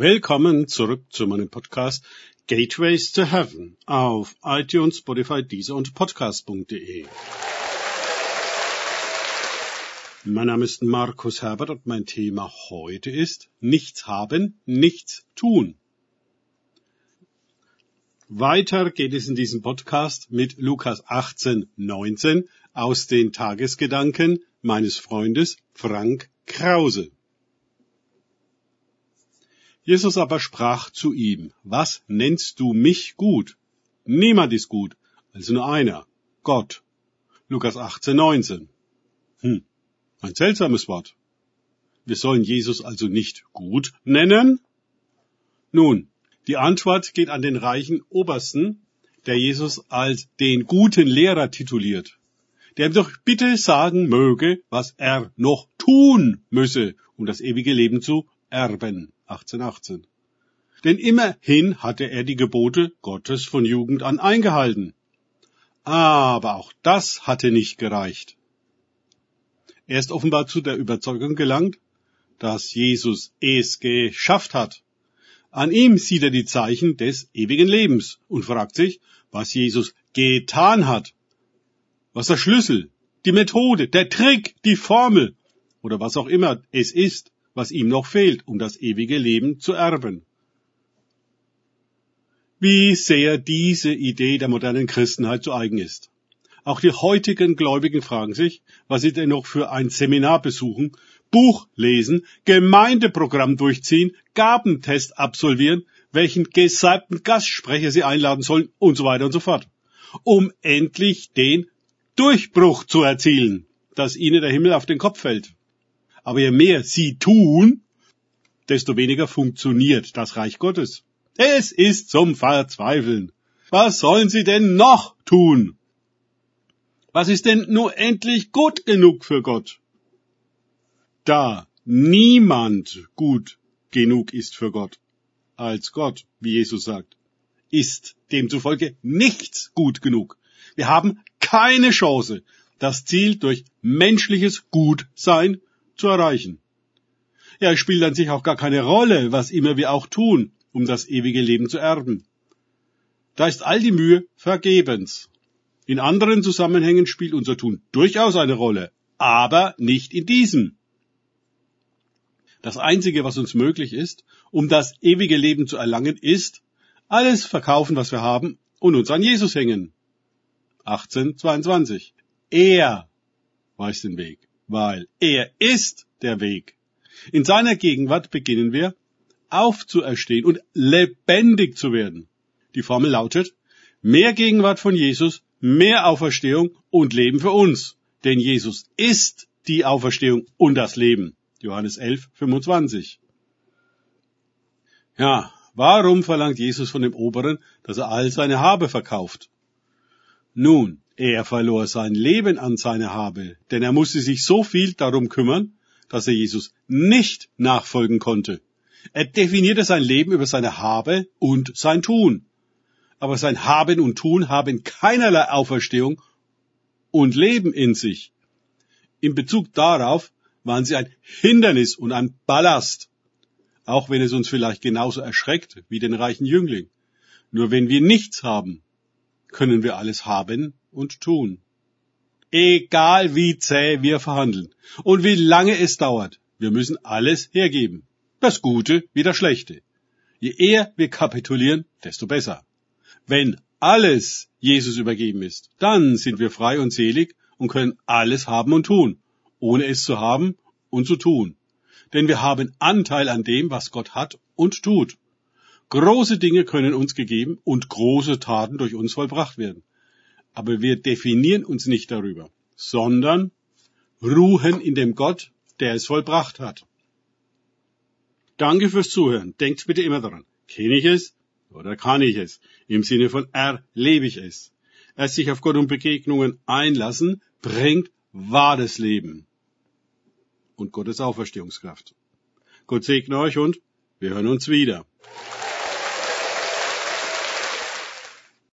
Willkommen zurück zu meinem Podcast Gateways to Heaven auf iTunes, Spotify, Deezer und Podcast.de. Mein Name ist Markus Herbert und mein Thema heute ist Nichts haben, nichts tun. Weiter geht es in diesem Podcast mit Lukas 18, 19 aus den Tagesgedanken meines Freundes Frank Krause. Jesus aber sprach zu ihm, was nennst du mich gut? Niemand ist gut, also nur einer, Gott. Lukas 18, 19. Hm, ein seltsames Wort. Wir sollen Jesus also nicht gut nennen? Nun, die Antwort geht an den reichen Obersten, der Jesus als den guten Lehrer tituliert, der ihm doch bitte sagen möge, was er noch tun müsse, um das ewige Leben zu erben. 1818. Denn immerhin hatte er die Gebote Gottes von Jugend an eingehalten. Aber auch das hatte nicht gereicht. Er ist offenbar zu der Überzeugung gelangt, dass Jesus es geschafft hat, an ihm sieht er die Zeichen des ewigen Lebens und fragt sich, was Jesus getan hat. Was der Schlüssel, die Methode, der Trick, die Formel oder was auch immer es ist, was ihm noch fehlt, um das ewige Leben zu erben. Wie sehr diese Idee der modernen Christenheit zu eigen ist. Auch die heutigen Gläubigen fragen sich, was sie denn noch für ein Seminar besuchen, Buch lesen, Gemeindeprogramm durchziehen, Gabentest absolvieren, welchen gesalbten Gastsprecher sie einladen sollen und so weiter und so fort, um endlich den Durchbruch zu erzielen, dass ihnen der Himmel auf den Kopf fällt. Aber je mehr sie tun, desto weniger funktioniert das Reich Gottes. Es ist zum Verzweifeln. Was sollen sie denn noch tun? Was ist denn nur endlich gut genug für Gott? Da niemand gut genug ist für Gott, als Gott, wie Jesus sagt, ist demzufolge nichts gut genug. Wir haben keine Chance, das Ziel durch menschliches Gutsein zu erreichen. Ja, es spielt an sich auch gar keine Rolle, was immer wir auch tun, um das ewige Leben zu erben. Da ist all die Mühe vergebens. In anderen Zusammenhängen spielt unser Tun durchaus eine Rolle, aber nicht in diesem. Das Einzige, was uns möglich ist, um das ewige Leben zu erlangen, ist, alles verkaufen, was wir haben, und uns an Jesus hängen. 1822. Er weiß den Weg, weil er ist der Weg. In seiner Gegenwart beginnen wir, aufzuerstehen und lebendig zu werden. Die Formel lautet, mehr Gegenwart von Jesus, mehr Auferstehung und Leben für uns. Denn Jesus ist die Auferstehung und das Leben. Johannes 11, 25. Ja, warum verlangt Jesus von dem Oberen, dass er all seine Habe verkauft? Nun, er verlor sein Leben an seine Habe, denn er musste sich so viel darum kümmern, dass er Jesus nicht nachfolgen konnte. Er definierte sein Leben über seine Habe und sein Tun. Aber sein Haben und Tun haben keinerlei Auferstehung und Leben in sich. In Bezug darauf waren sie ein Hindernis und ein Ballast, auch wenn es uns vielleicht genauso erschreckt wie den reichen Jüngling. Nur wenn wir nichts haben, können wir alles haben und tun. Egal wie zäh wir verhandeln und wie lange es dauert, wir müssen alles hergeben. Das Gute wie das Schlechte. Je eher wir kapitulieren, desto besser. Wenn alles Jesus übergeben ist, dann sind wir frei und selig und können alles haben und tun ohne es zu haben und zu tun. Denn wir haben Anteil an dem, was Gott hat und tut. Große Dinge können uns gegeben und große Taten durch uns vollbracht werden. Aber wir definieren uns nicht darüber, sondern ruhen in dem Gott, der es vollbracht hat. Danke fürs Zuhören. Denkt bitte immer daran. Kenne ich es oder kann ich es? Im Sinne von erlebe ich es. Erst sich auf Gott und Begegnungen einlassen, bringt wahres Leben und Gottes Auferstehungskraft. Gott segne euch und wir hören uns wieder.